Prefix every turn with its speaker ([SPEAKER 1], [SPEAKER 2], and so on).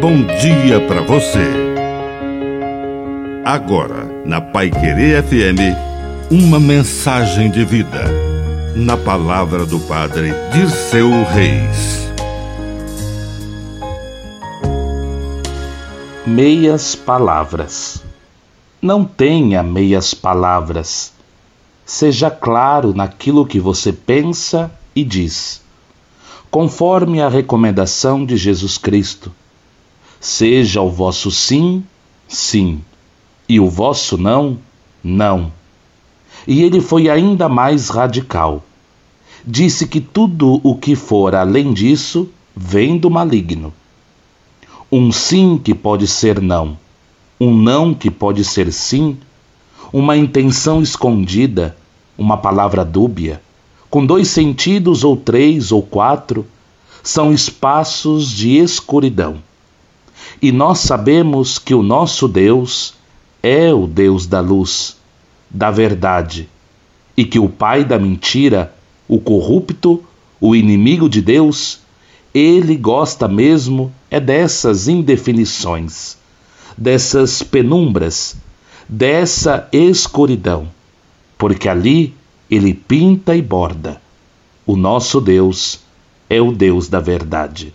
[SPEAKER 1] bom dia para você. Agora, na Pai Querer FM, uma mensagem de vida. Na palavra do Padre Dirceu Reis.
[SPEAKER 2] Meias palavras. Não tenha meias palavras. Seja claro naquilo que você pensa e diz, conforme a recomendação de Jesus Cristo. Seja o vosso sim, sim, e o vosso não, não. E ele foi ainda mais radical. Disse que tudo o que for além disso vem do maligno. Um sim que pode ser não, um não que pode ser sim, uma intenção escondida, uma palavra dúbia, com dois sentidos ou três ou quatro, são espaços de escuridão e nós sabemos que o nosso Deus é o Deus da luz, da verdade, e que o pai da mentira, o corrupto, o inimigo de Deus, ele gosta mesmo é dessas indefinições, dessas penumbras, dessa escuridão, porque ali ele pinta e borda. O nosso Deus é o Deus da verdade.